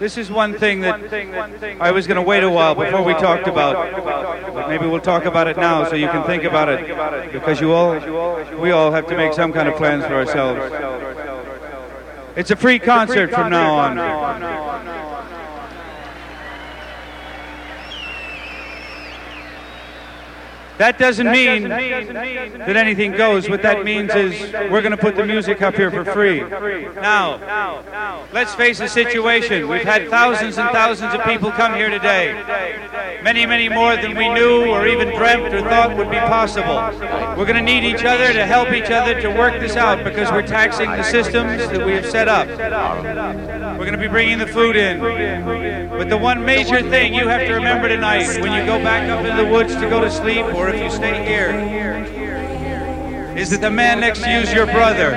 This is one thing that I was going to wait a while before we talked about. But maybe we'll talk about it now so you can think about it. Because you all, we all have to make some kind of plans for ourselves. It's a free concert from now on. That doesn't mean that anything goes. What that means is we're going to put the music up here for free. Now, let's face the situation. We've had thousands and thousands of people come here today. Many, many more than we knew or even dreamt or thought would be possible. We're going to need each other to help each other to work this out because we're taxing the systems that we have set up. We're going to be bringing the food in. But the one major thing you have to remember tonight when you go back up in the woods to go to sleep or if you stay here, is that the man next to you is your brother.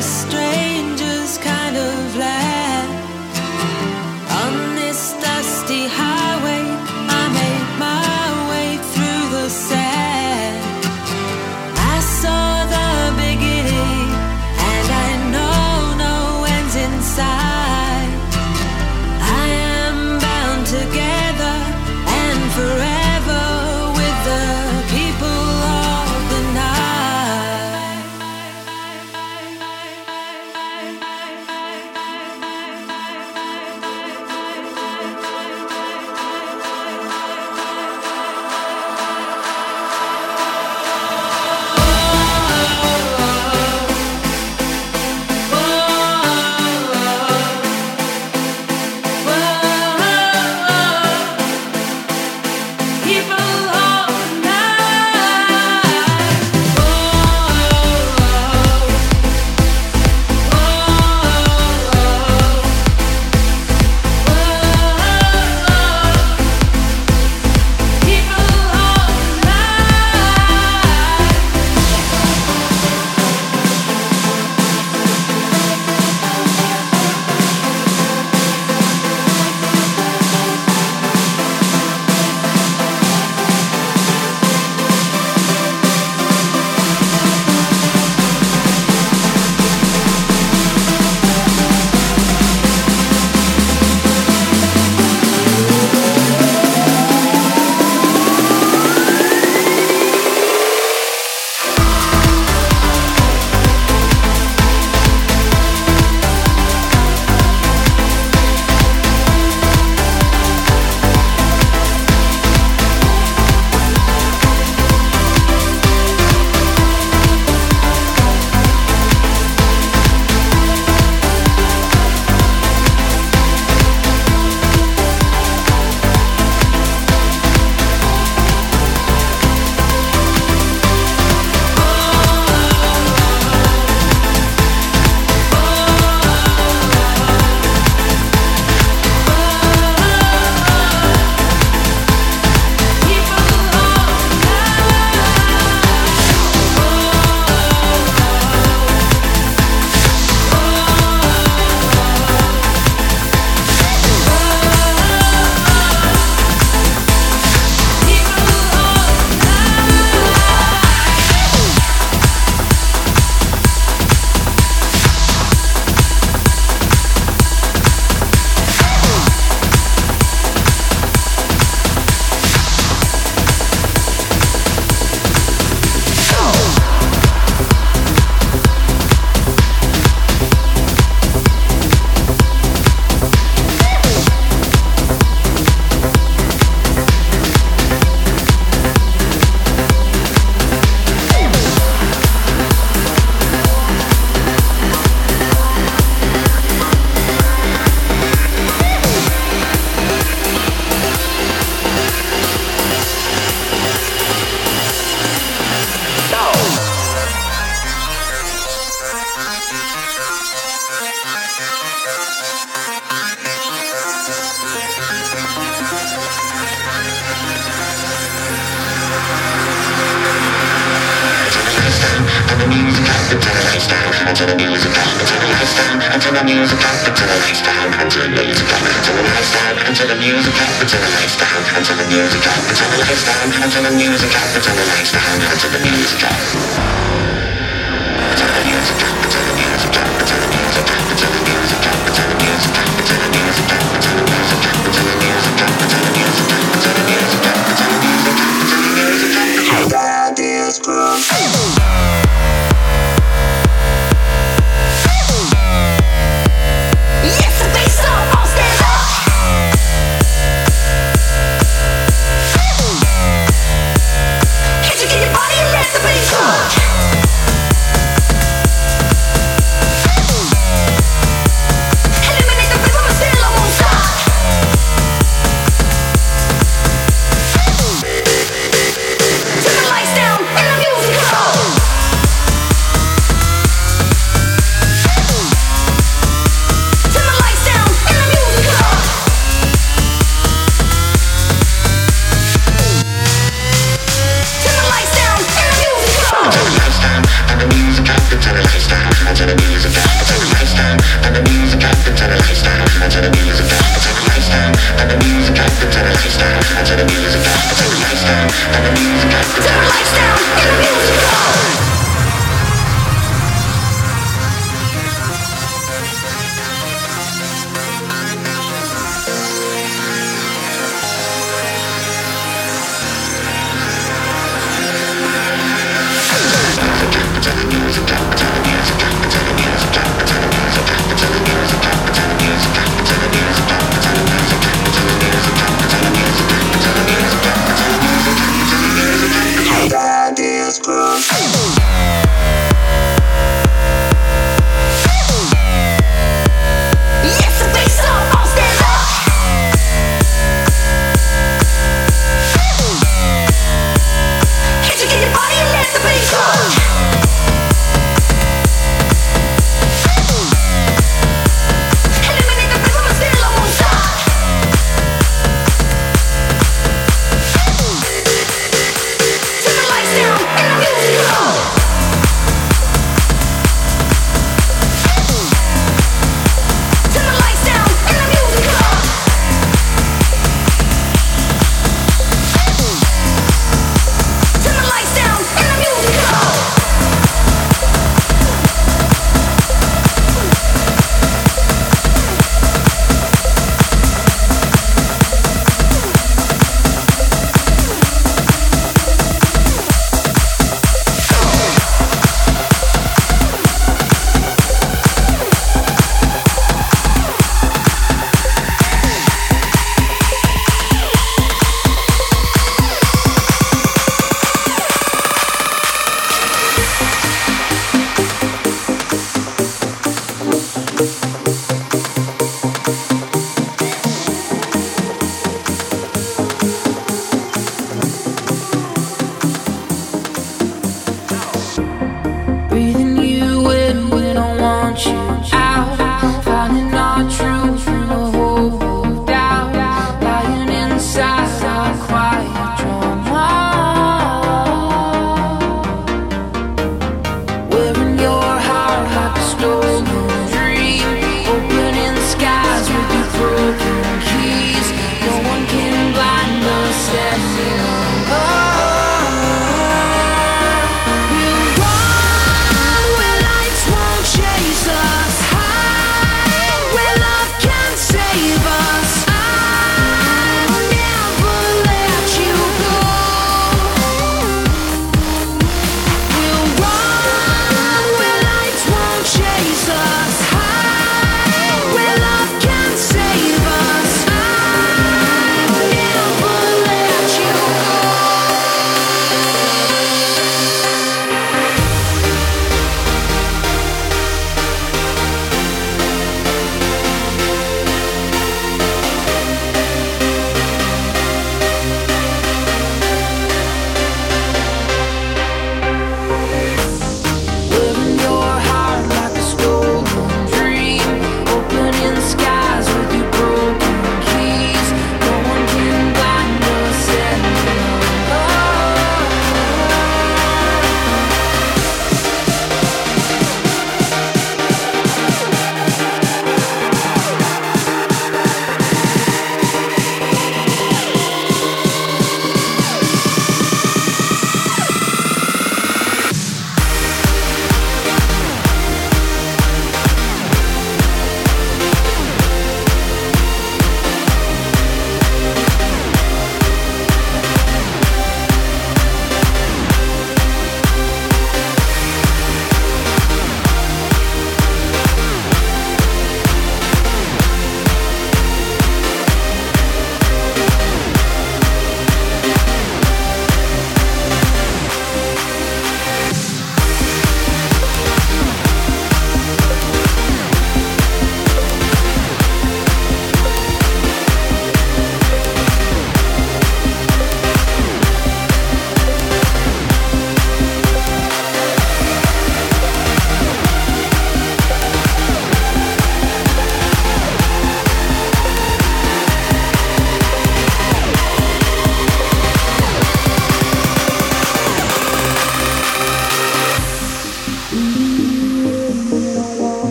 Get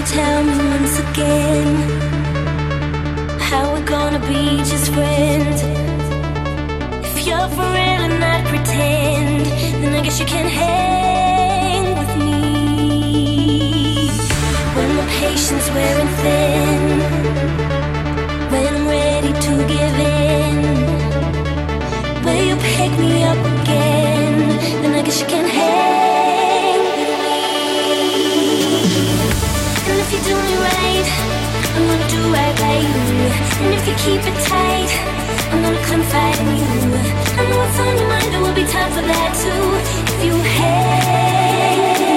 you tell me once again how we're gonna be just friends? If you're for real and not pretend, then I guess you can hang with me. When my patience wearing thin, when I'm ready to give in, will you pick me up again? Then I guess you can right by. And if you keep it tight, I'm gonna confide in you. I know what's on your mind, there will be time for that too. If you hate.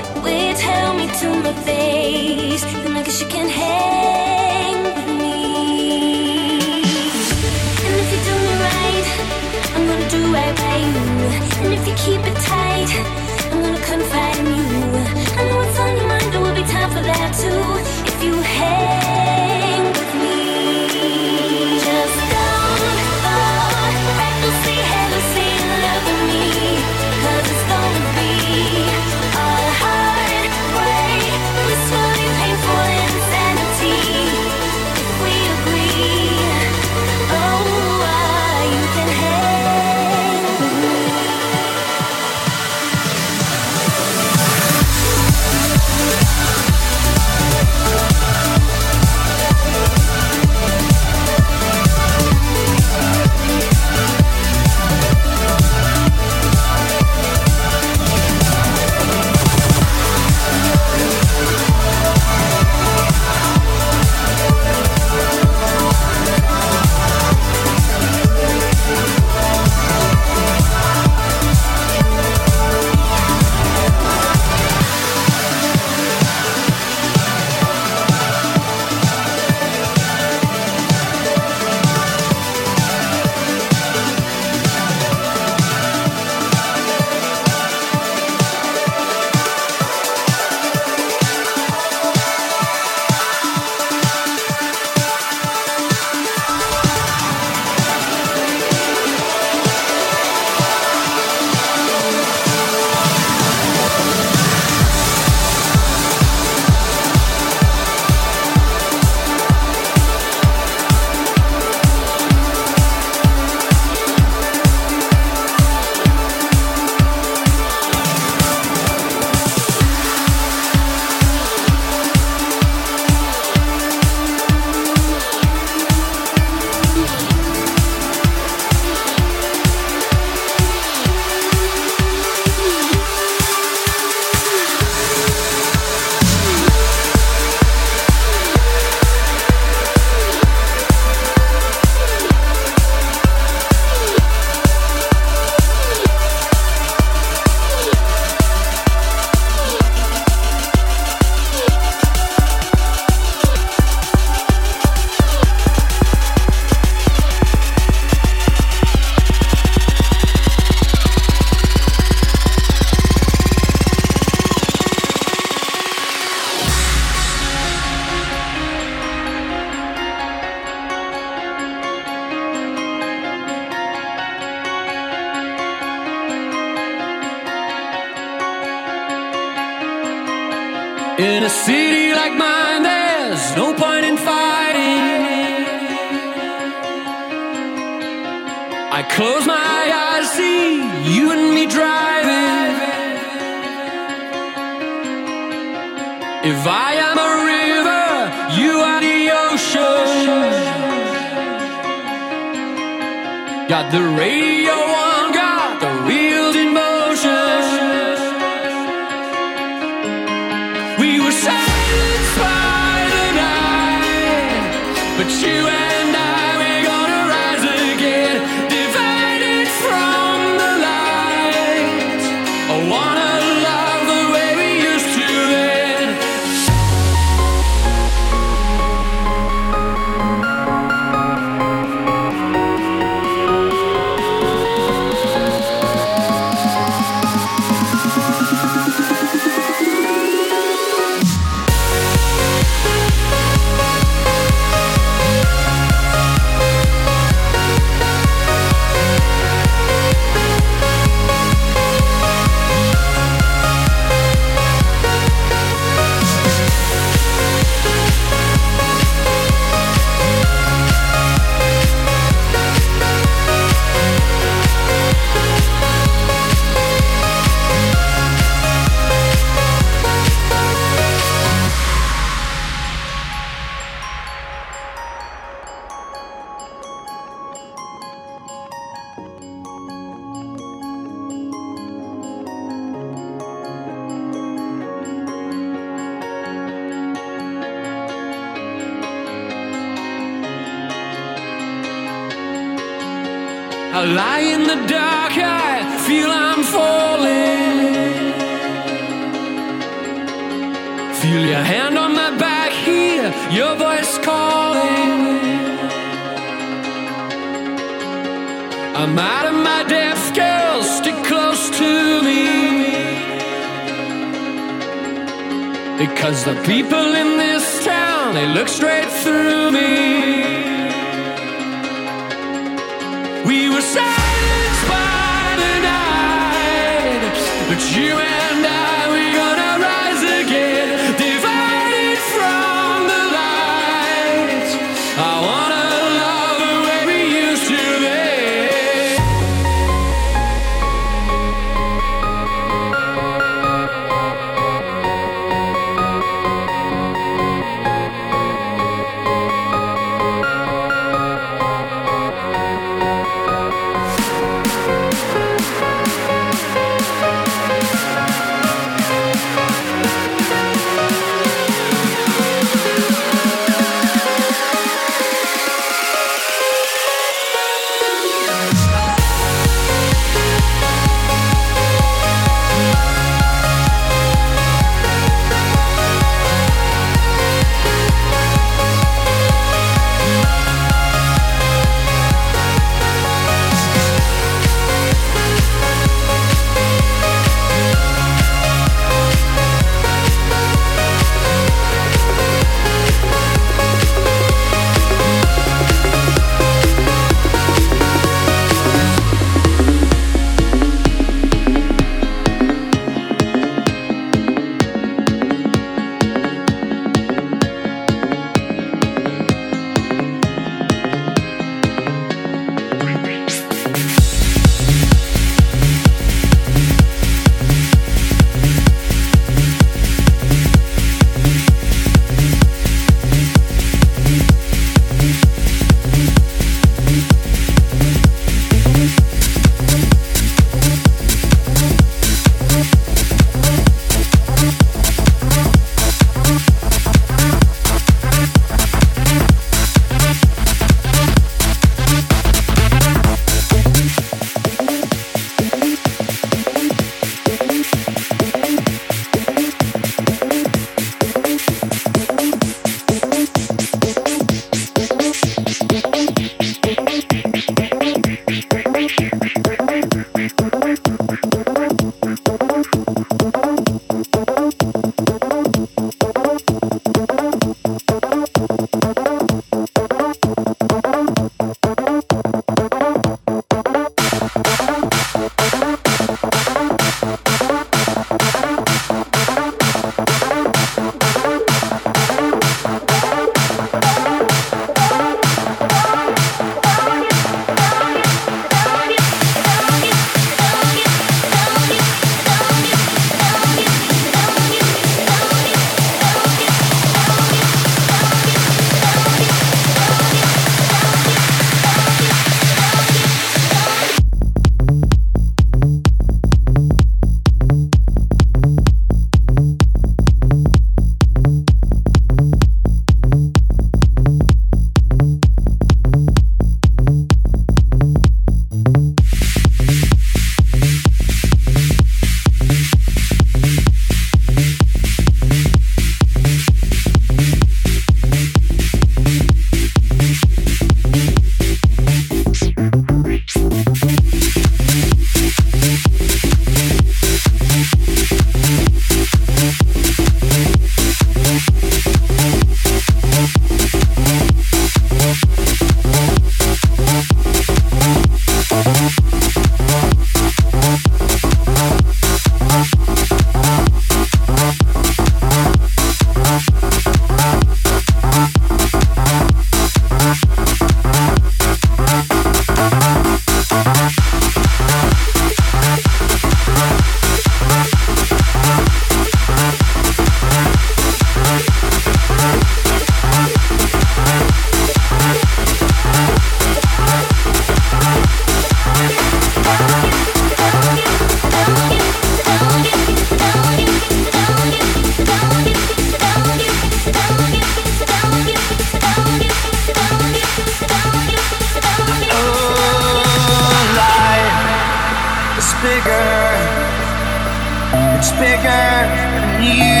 Bigger than you.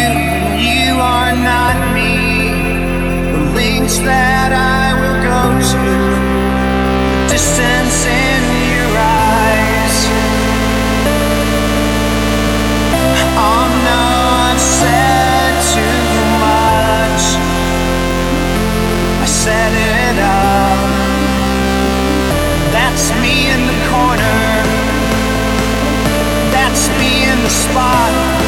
You are not me. The links that I will go to, in spot.